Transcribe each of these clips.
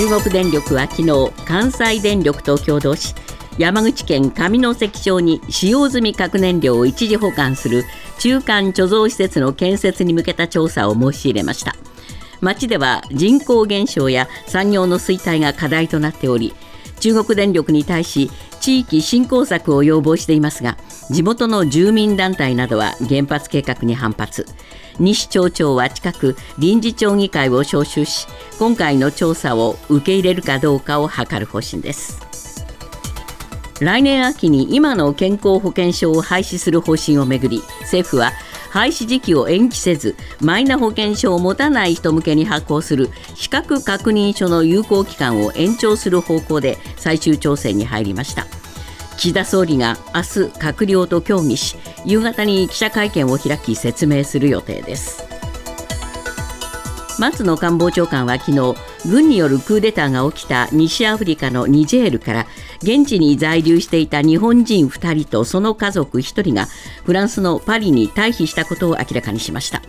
中国電力は昨日関西電力と共同し山口県上関町に使用済み核燃料を一時保管する中間貯蔵施設の建設に向けた調査を申し入れました。町では人口減少や産業の衰退が課題となっており中国電力に対し地域振興策を要望していますが地元の住民団体などは原発計画に反発。西町長は近く臨時町議会を招集し今回の調査を受け入れるかどうかを図る方針です。来年秋に今の健康保険証を廃止する方針をめぐり政府は廃止時期を延期せずマイナ保険証を持たない人向けに発行する資格確認書の有効期間を延長する方向で最終調整に入りました。岸田総理が明日閣僚と協議し夕方に記者会見を開き説明する予定です。松野官房長官は昨日軍によるクーデターが起きた西アフリカのニジェールから現地に在留していた日本人2人とその家族1人がフランスのパリに退避したことを明らかにしました。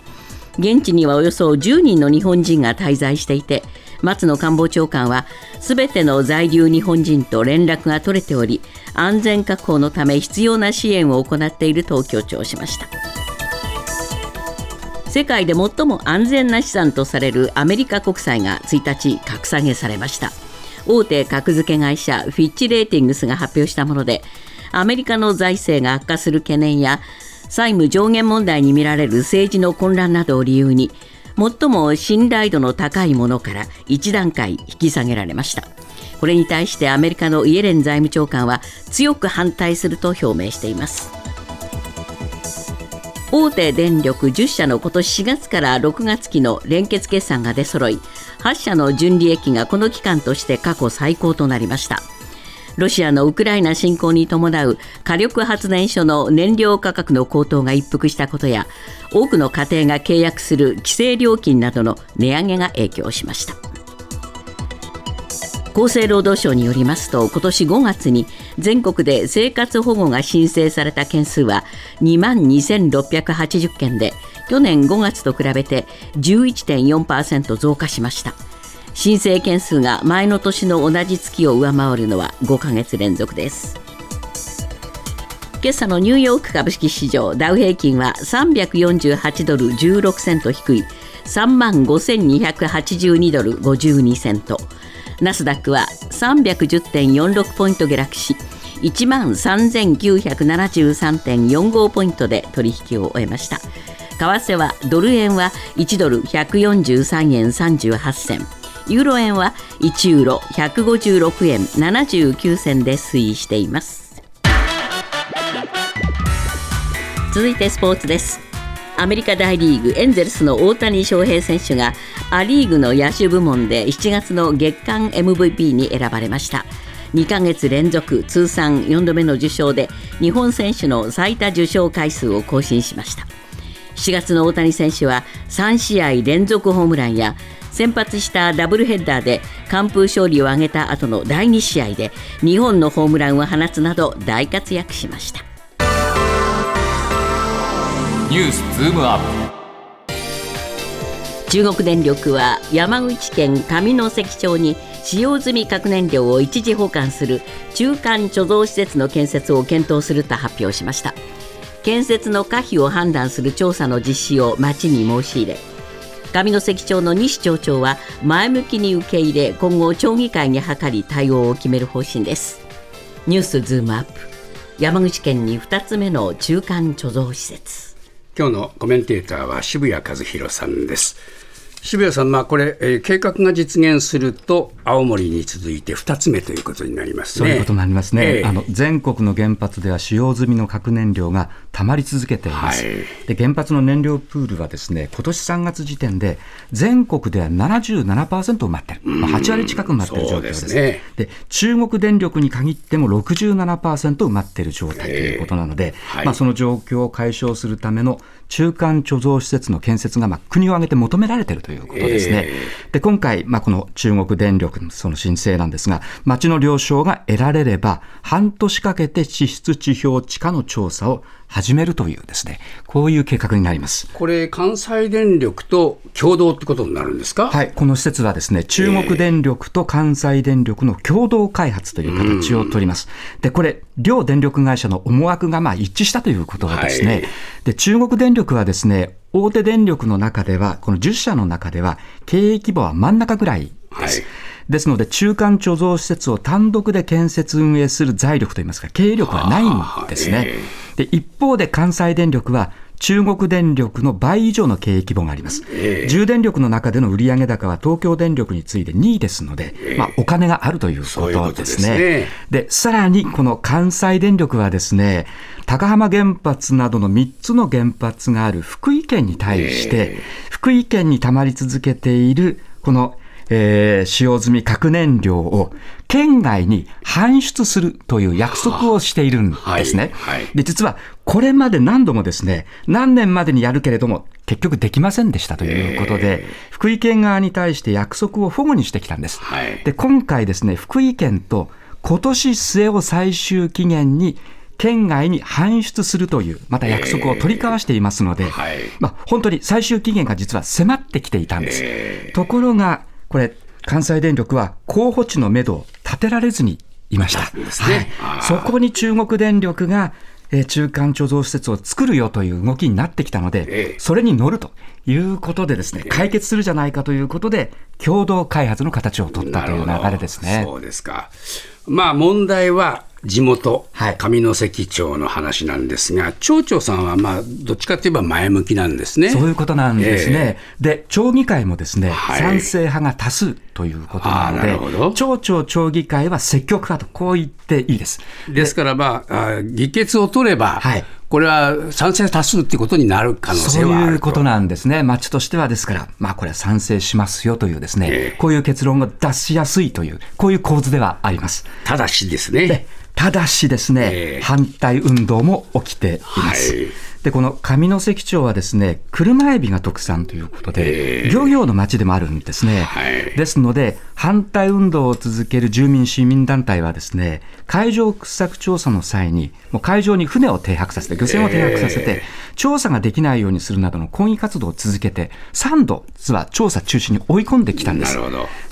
現地にはおよそ10人の日本人が滞在していて松野官房長官はすべての在留日本人と連絡が取れており安全確保のため必要な支援を行っていると強調しました。世界で最も安全な資産とされるアメリカ国債が1日格下げされました。大手格付け会社フィッチ・レーティングスが発表したものでアメリカの財政が悪化する懸念や債務上限問題に見られる政治の混乱などを理由に最も信頼度の高いものから1段階引き下げられました。これに対してアメリカのイエレン財務長官は強く反対すると表明しています。大手電力10社の今年4月から6月期の連結決算が出揃い8社の純利益がこの期間として過去最高となりました。ロシアのウクライナ侵攻に伴う火力発電所の燃料価格の高騰が一服したことや多くの家庭が契約する規制料金などの値上げが影響しました。厚生労働省によりますと今年5月に全国で生活保護が申請された件数は2万2680件で去年5月と比べて11.4%増加しました。申請件数が前の年の同じ月を上回るのは5ヶ月連続です。今朝のニューヨーク株式市場ダウ平均は348ドル16セント低い3万5282ドル52セント。ナスダックは310.46ポイント下落し1万3973.45ポイントで取引を終えました。為替はドル円は1ドル143円38銭。ユーロ円は1ユーロ156円79銭で推移しています。続いてスポーツです。アメリカ大リーグエンゼルスの大谷翔平選手がア・リーグの野手部門で7月の月間 MVP に選ばれました。2ヶ月連続通算4度目の受賞で日本選手の最多受賞回数を更新しました。7月の大谷選手は3試合連続ホームランや先発したダブルヘッダーで完封勝利を挙げた後の第2試合で2本のホームランを放つなど大活躍しました。ニュースズームアップ。中国電力は山口県上関町に使用済み核燃料を一時保管する中間貯蔵施設の建設を検討すると発表しました。建設の可否を判断する調査の実施を町に申し入れ上関町の西町長は前向きに受け入れ今後町議会に諮り対応を決める方針です。ニュースズームアップ。山口県に2つ目の中間貯蔵施設。今日のコメンテーターは渋谷和弘さんです。渋谷さん、まあ、これ、えー、計画が実現すると、青森に続いて2つ目ということになりますね。そういうことになりますね、えー、あの全国の原発では使用済みの核燃料がたまり続けています、はい、で原発の燃料プールはですね今年3月時点で、全国では77%埋まってる、まあ、8割近く埋まってる状況です。で、ね、中国電力に限っても67%埋まっている状態ということなので、えーはい、まあ、その状況を解消するための中間貯蔵施設の建設がまあ国を挙げて求められているということですね。えー、で今回、まあ、この中国電力のその申請なんですが、町の了承が得られれば、半年かけて地質地表地下の調査を始めるというですね、こういう計画になります。これ、関西電力と共同ってことになるんですか？はい、この施設はですね、中国電力と関西電力の共同開発という形をとります。で、これ、両電力会社の思惑がまあ一致したということですね。はい、で、中国電力はですね、大手電力の中では、この10社の中では、経営規模は真ん中ぐらいです。はいですので、中間貯蔵施設を単独で建設運営する財力といいますか、経営力はないんですね。で一方で関西電力は中国電力の倍以上の経営規模があります。えー、重電力の中での売上高は東京電力に次いで2位ですので、えー、まあ、お金があるということですね。で、ね、さらにこの関西電力はですね、高浜原発などの3つの原発がある福井県に対して、えー、福井県にたまり続けているこのえー、使用済み核燃料を県外に搬出するという約束をしているんですね。はいはい、で実はこれまで何度もですね、何年までにやるけれども、結局できませんでしたということで、えー、福井県側に対して約束を保護にしてきたんです。はい、で今回ですね、福井県と今年末を最終期限に県外に搬出するという、また約束を取り交わしていますので、えーはい、まあ、本当に最終期限が実は迫ってきていたんです。えー、ところが、これ、関西電力は候補地のめどを立てられずにいました。ね、はい、そこに中国電力がえ中間貯蔵施設を作るよという動きになってきたので、それに乗るということでですね、解決するじゃないかということで、共同開発の形を取ったという流れですね。そうですか。まあ問題は地元、上関町の話なんですが、町長さんはまあどっちかといえば前向きなんですね。そういうことなんですね。えー、で、町議会もですね、はい、賛成派が多数ということなので、町長町議会は積極派と、こう言っていいです。ですから、まあ、議決を取れば、はい、これは賛成多数っていうことになる可能性はあるそういうことなんですね。町としてはですから、まあこれは賛成しますよというですね、えー、こういう結論を出しやすいという、こういう構図ではあります。ただしですね。ただしですね、えー、反対運動も起きています。はいで、この上関町はですね、車エビが特産ということで、漁業の町でもあるんですね。はい、ですので、反対運動を続ける住民市民団体はですね、海上掘削調査の際に、もう海上に船を停泊させて、漁船を停泊させて、調査ができないようにするなどの抗議活動を続けて、3度、実は調査中止に追い込んできたんです。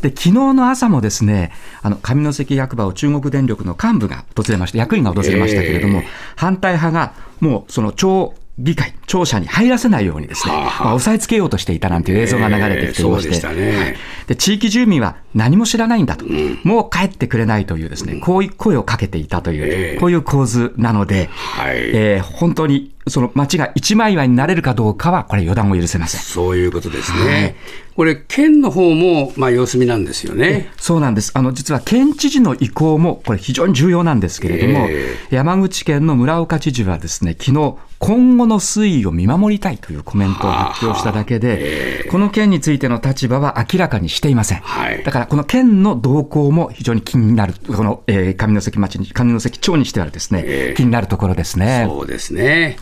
で、昨日の朝もですね、あの、上関役場を中国電力の幹部が訪れまして、役員が訪れましたけれども、反対派がもうその町議会、庁舎に入らせないようにですね、はあはあ、まあ、押さえつけようとしていたなんていう映像が流れてきていまして、えーね。はい、で地域住民は何も知らないんだと、うん、もう帰ってくれないというですね、こういう声をかけていたという、えー、こういう構図なので、はい、えー、本当にその町が一枚岩になれるかどうかは、これ、予断を許せません。そういうことですね。はい、これ、県の方もまあ様子見なんですよね。そうなんです。あの実は県知事の意向もこれ非常に重要なんですけれども、えー、山口県の村岡知事はですね、昨日今後の推移を見守りたいというコメントを発表しただけで、この件についての立場は明らかにしていません。はい、だからこの県の動向も非常に気になる、この、えー、上関町に、上関町にしてはですね、えー、気になるところですね。そうですね。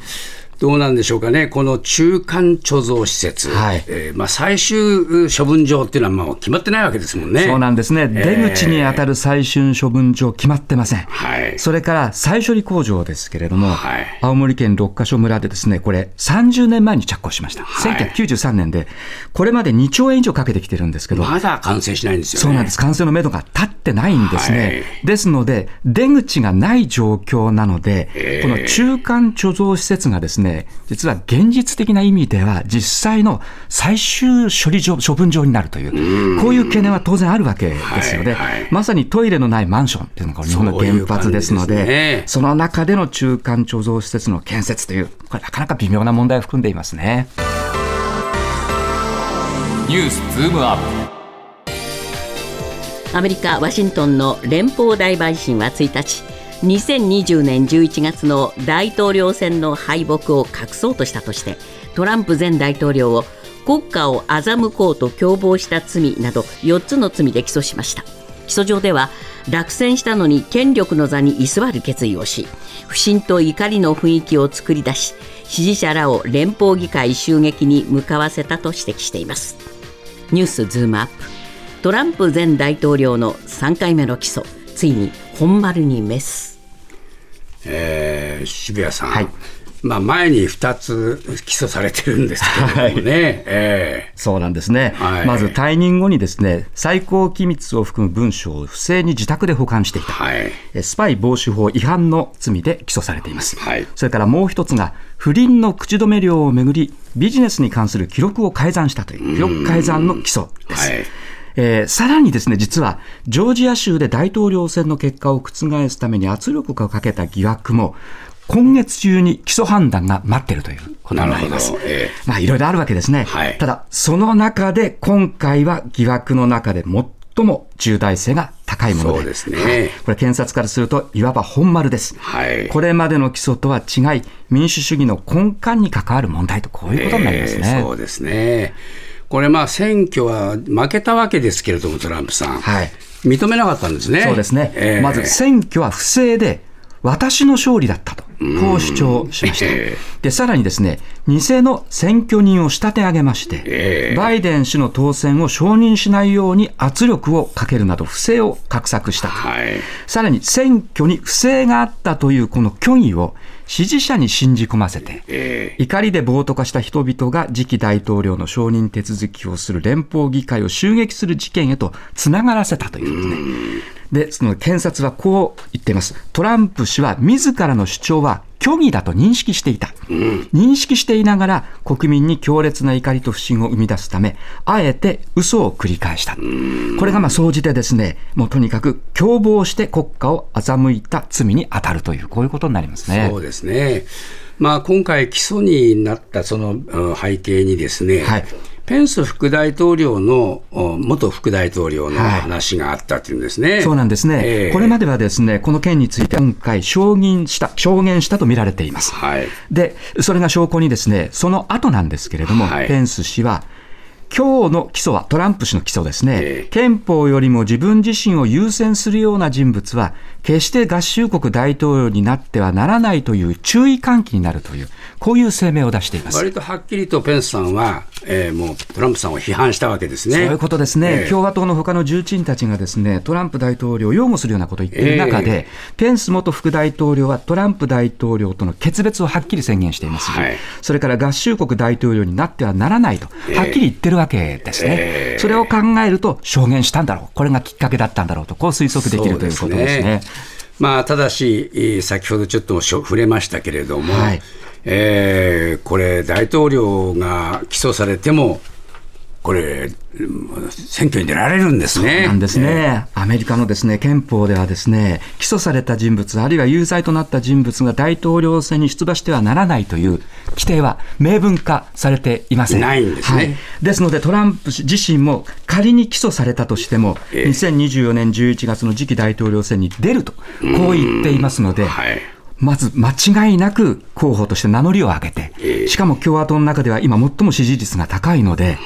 どうなんでしょうかね、この中間貯蔵施設、はい。えーまあ、最終処分場っていうのはもう決まってないわけですもんね。そうなんですね、出口に当たる最終処分場、決まってません、はい、それから再処理工場ですけれども、はい、青森県六ヶ所村でですね、これ、30年前に着工しました、はい、1993年で、これまで2兆円以上かけてきてるんですけど、まだ完成しないんですよ、ね、そうなんです、完成のめどが立ってないんですね。はい、ですので、出口がない状況なので、この中間貯蔵施設がですね、実は現実的な意味では、実際の最終処理場、処分場になるという、こういう懸念は当然あるわけですよね。はいはい、まさにトイレのないマンションっていうのが日本の原発ですので、そね、その中での中間貯蔵施設の建設という、これなかなか微妙な問題を含んでいますね。ニュースズームアップアメリカ・ワシントンの連邦大陪審は1日2020年11月の大統領選の敗北を隠そうとしたとしてトランプ前大統領を国家を欺こうと共謀した罪など4つの罪で起訴しました。起訴状では落選したのに権力の座に居座る決意をし不信と怒りの雰囲気を作り出し支持者らを連邦議会襲撃に向かわせたと指摘しています。ニュースズームアップ。トランプ前大統領の3回目の起訴。ついに本丸にメス、えー、渋谷さん、はい。まあ、前に2つ起訴されてるんですけれどもね、はい。えー、そうなんですね、はい、まず退任後にですね最高機密を含む文書を不正に自宅で保管していた、はい、スパイ防止法違反の罪で起訴されています、はい、それからもう一つが、不倫の口止め料をめぐり、ビジネスに関する記録を改ざんしたという、記録改ざんの起訴です。えー、さらにですね、実は、ジョージア州で大統領選の結果を覆すために圧力をかけた疑惑も、今月中に基礎判断が待っているということになります。えー、まあ、いろいろあるわけですね。はい、ただ、その中で今回は疑惑の中で最も重大性が高いもので、ですね、はい、これ検察からするといわば本丸です、はい、これまでの起訴とは違い、民主主義の根幹に関わる問題と、こういうことになりますね。えー、そうですねこれ、まあ選挙は負けたわけですけれども、トランプさん、はい、認めなかったんですね。そうですね、えー、まず選挙は不正で、私の勝利だったと、こう主張しました。で、さらにですね、偽の選挙人を仕立て上げまして、バイデン氏の当選を承認しないように圧力をかけるなど、不正を画策したと。はい、さらに選挙に不正があったというこの虚偽を支持者に信じ込ませて、怒りで暴徒化した人々が次期大統領の承認手続きをする連邦議会を襲撃する事件へとつながらせたというですね。で、その検察はこう言っています。トランプ氏は自らの主張は虚偽だと認識していた、うん、認識していながら国民に強烈な怒りと不信を生み出すため、あえて嘘を繰り返した。うん、これがまあ総じてですね、もうとにかく共謀して国家を欺いた罪に当たるという、こういうことになりますね。そうですね。まあ、今回、起訴になったその背景にですね、はい、ペンス副大統領の元副大統領の話があったというんですね、はい、そうなんですね、えー、これまではですねこの件について今回証言した、証言したと見られています。はい、で、それが証拠にですね、その後なんですけれども、はい、ペンス氏は、今日の起訴は、トランプ氏の起訴ですね、えー、憲法よりも自分自身を優先するような人物は、決して合衆国大統領になってはならないという注意喚起になるという、こういう声明を出しています。割とはっきりとペンスさんは、えー、もうトランプさんを批判したわけですね。そういうことですね、えー、共和党の他の重鎮たちがですねトランプ大統領を擁護するようなことを言っている中で、えー、ペンス元副大統領はトランプ大統領との決別をはっきり宣言していますし、はい、それから合衆国大統領になってはならないと、はっきり言ってるわけですね。それを考えると、証言したんだろう、これがきっかけだったんだろうと、こう推測できるということですね。まあ、ただし、先ほどちょっと触れましたけれども、はい、えー、これ、大統領が起訴されても、これ、選挙に出られるんですね。なんですね、アメリカのですね憲法ではですね起訴された人物、あるいは有罪となった人物が大統領選に出馬してはならないという規定は明文化されていません。ないんですね。はい、ですので、トランプ氏自身も仮に起訴されたとしても、えー、2024年11月の次期大統領選に出ると、こう言っていますので。はいまず間違いなく候補として名乗りを上げて、しかも共和党の中では今、最も支持率が高いので、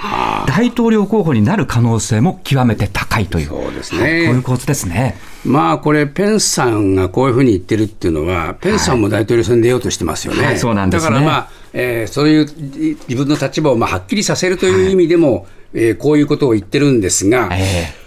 大統領候補になる可能性も極めて高いという、そうですね、はい、こういう構図ですね。まあこれ、ペンスさんがこういうふうに言ってるっていうのは、ペンスさんも大統領選に出ようとしてますよね。はい、そうなんです、ね、だからまあ、えー、そういう自分の立場をまあはっきりさせるという意味でも、はい、えー、こういうことを言ってるんですが、えー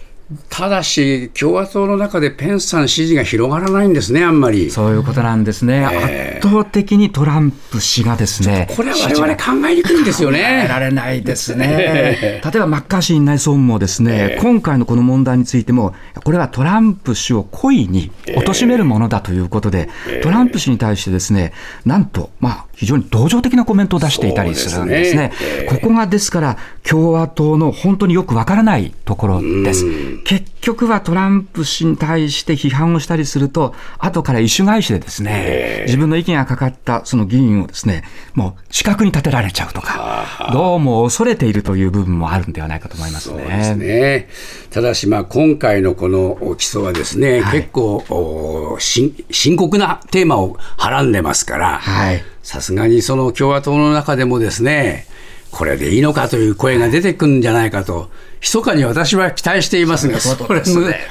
ただし、共和党の中でペンスさん支持が広がらないんですね、あんまり。そういうことなんですね、えー、圧倒的にトランプ氏がですね、これは我々考えにくいんですよね。考えられないですね。例えばマッカーシー内総務もですね、えー、今回のこの問題についても、これはトランプ氏を故意に貶めるものだということで、えー、トランプ氏に対してですね、なんと、まあ、非常に同情的なコメントを出していたりするんですね。すね。ここがですから、共和党の本当によくわからないところです。結局はトランプ氏に対して批判をしたりすると、後から意種返しでですね、自分の意見がかかったその議員をですね、もう資格に立てられちゃうとか、どうも恐れているという部分もあるんではないかと思いますね。そうですね。ただし、まあ、今回のこの起訴はですね、はい、結構深刻なテーマをはらんでますから、さすがにその共和党の中でもですね、これでいいのかという声が出てくるんじゃないかと、密かに私は期待していますが、それ、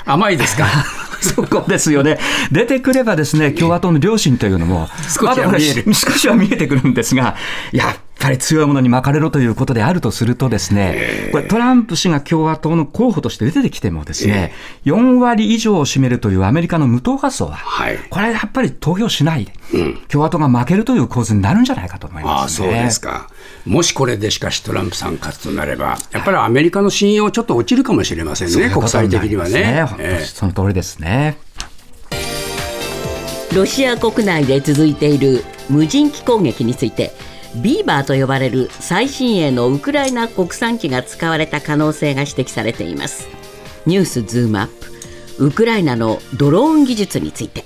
甘いですか？そこですよね。出てくればですね、共和党の両親というのも、少しは見える。少しは見えてくるんですが、やっぱり強いものに巻かれろということであるとするとですね、これトランプ氏が共和党の候補として出てきてもですね、4割以上を占めるというアメリカの無党派層は、これやっぱり投票しないで、共和党が負けるという構図になるんじゃないかと思います、ね、あそうですか。もしこれでしかしトランプさん勝つとなれば、やっぱりアメリカの信用ちょっと落ちるかもしれませんね、国際的にはね。その通りですね。ロシア国内で続いている無人機攻撃についてビーバーと呼ばれる最新鋭のウクライナ国産機が使われた可能性が指摘されています。ニュースズームアップ。ウクライナのドローン技術について。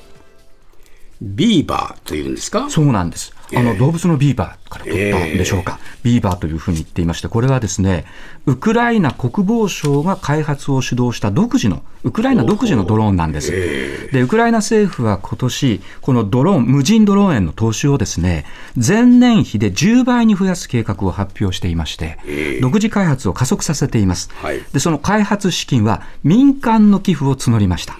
ビーバーというんですか？そうなんですあの動物のビーバーから取ったんでしょうか、えー、ビーバーというふうに言っていまして、これはですね、ウクライナ国防省が開発を主導した独自の、ウクライナ独自のドローンなんです。えー、で、ウクライナ政府は今年、このドローン、無人ドローンへの投資をですね、前年比で10倍に増やす計画を発表していまして、えー、独自開発を加速させています。はい、で、その開発資金は民間の寄付を募りました。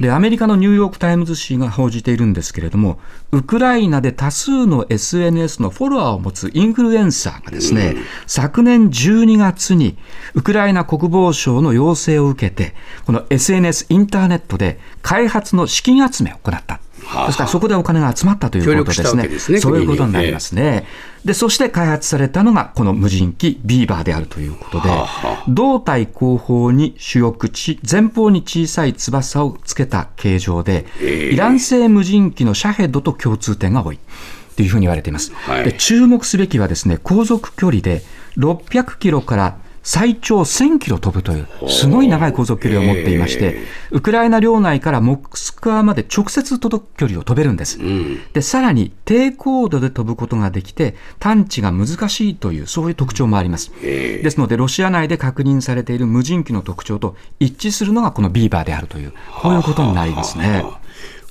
で、アメリカのニューヨーク・タイムズ紙が報じているんですけれども、ウクライナで多数の SNS のフォロワーを持つインフルエンサーがですね、昨年12月にウクライナ国防省の要請を受けて、この SNS インターネットで開発の資金集めを行った。ですからそこでお金が集まったということですね。すねそういうことになりますね。で、そして開発されたのがこの無人機ビーバーであるということで、胴体後方に主翼地、前方に小さい翼をつけた形状で、イラン製無人機のシャヘドと共通点が多い。というふうに言われています。はい、で注目すべきはですね、航続距離で600キロから最長1000キロ飛ぶという、すごい長い航続距離を持っていまして、ウクライナ領内からモスクワまで直接届く距離を飛べるんです。で、さらに低高度で飛ぶことができて、探知が難しいという、そういう特徴もあります。ですので、ロシア内で確認されている無人機の特徴と一致するのがこのビーバーであるという、こういうことになりますね。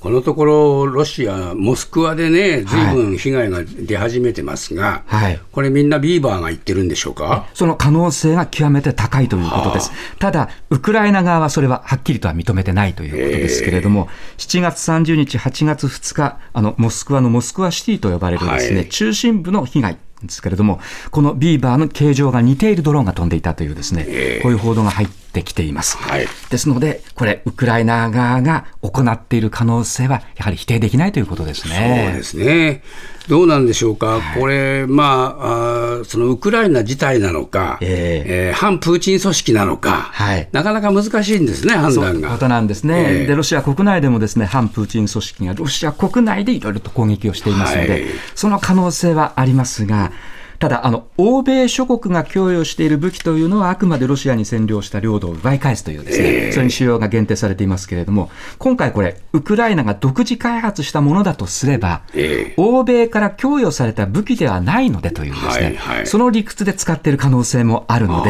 このところ、ロシア、モスクワでね、ずい。ぶん被害が出始めてますが、はい、これ、みんなビーバーが言ってるんでしょうか？その可能性が極めて高いということです。ただ、ウクライナ側はそれははっきりとは認めてないということですけれども、7月30日、8月2日、あのモスクワのモスクワシティと呼ばれるですね、はい、中心部の被害。ですけれども、このビーバーの形状が似ているドローンが飛んでいたというですね、こういう報道が入ってきています。はい、ですので、これ、ウクライナ側が行っている可能性は、やはり否定できないということですね。そうですね。どうなんでしょうか、はい、これ、まああ、そのウクライナ自体なのか、えー、えー、反プーチン組織なのか、はい、なかなか難しいんですね、判断が。そういうことなんですね、えー、で、ロシア国内でもですね反プーチン組織がロシア国内でいろいろと攻撃をしていますので、はい、その可能性はありますが、ただあの、欧米諸国が供与している武器というのは、あくまでロシアに占領した領土を奪い返すというですね、えー、それに使用が限定されていますけれども、今回これ、ウクライナが独自開発したものだとすれば、えー、欧米から供与された武器ではないのでというですね、その理屈で使っている可能性もあるので、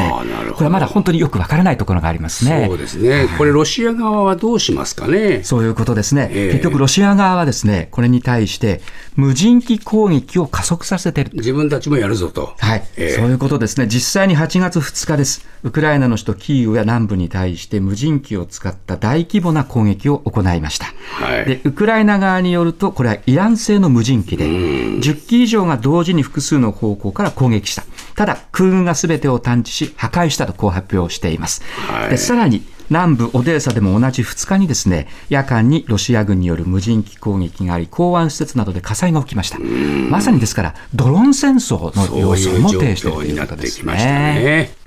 これはまだ本当によくわからないところがありますね。そうですね、これ、ロシア側はどうしますかね？そういうことですね、えー、結局、ロシア側はですね、これに対して、無人機攻撃を加速させている。自分たちもやるぞと。はい、えー、そういうことですね、実際に8月2日です、ウクライナの首都キーウや南部に対して無人機を使った大規模な攻撃を行いました。はい、でウクライナ側によると、これはイラン製の無人機で、10機以上が同時に複数の方向から攻撃した。ただ、空軍がすべてを探知し、破壊したとこう発表しています。はい、でさらに南部オデーサでも同じ2日にですね夜間にロシア軍による無人機攻撃があり港湾施設などで火災が起きました。まさにですからドローン戦争の様相も呈しているということですね。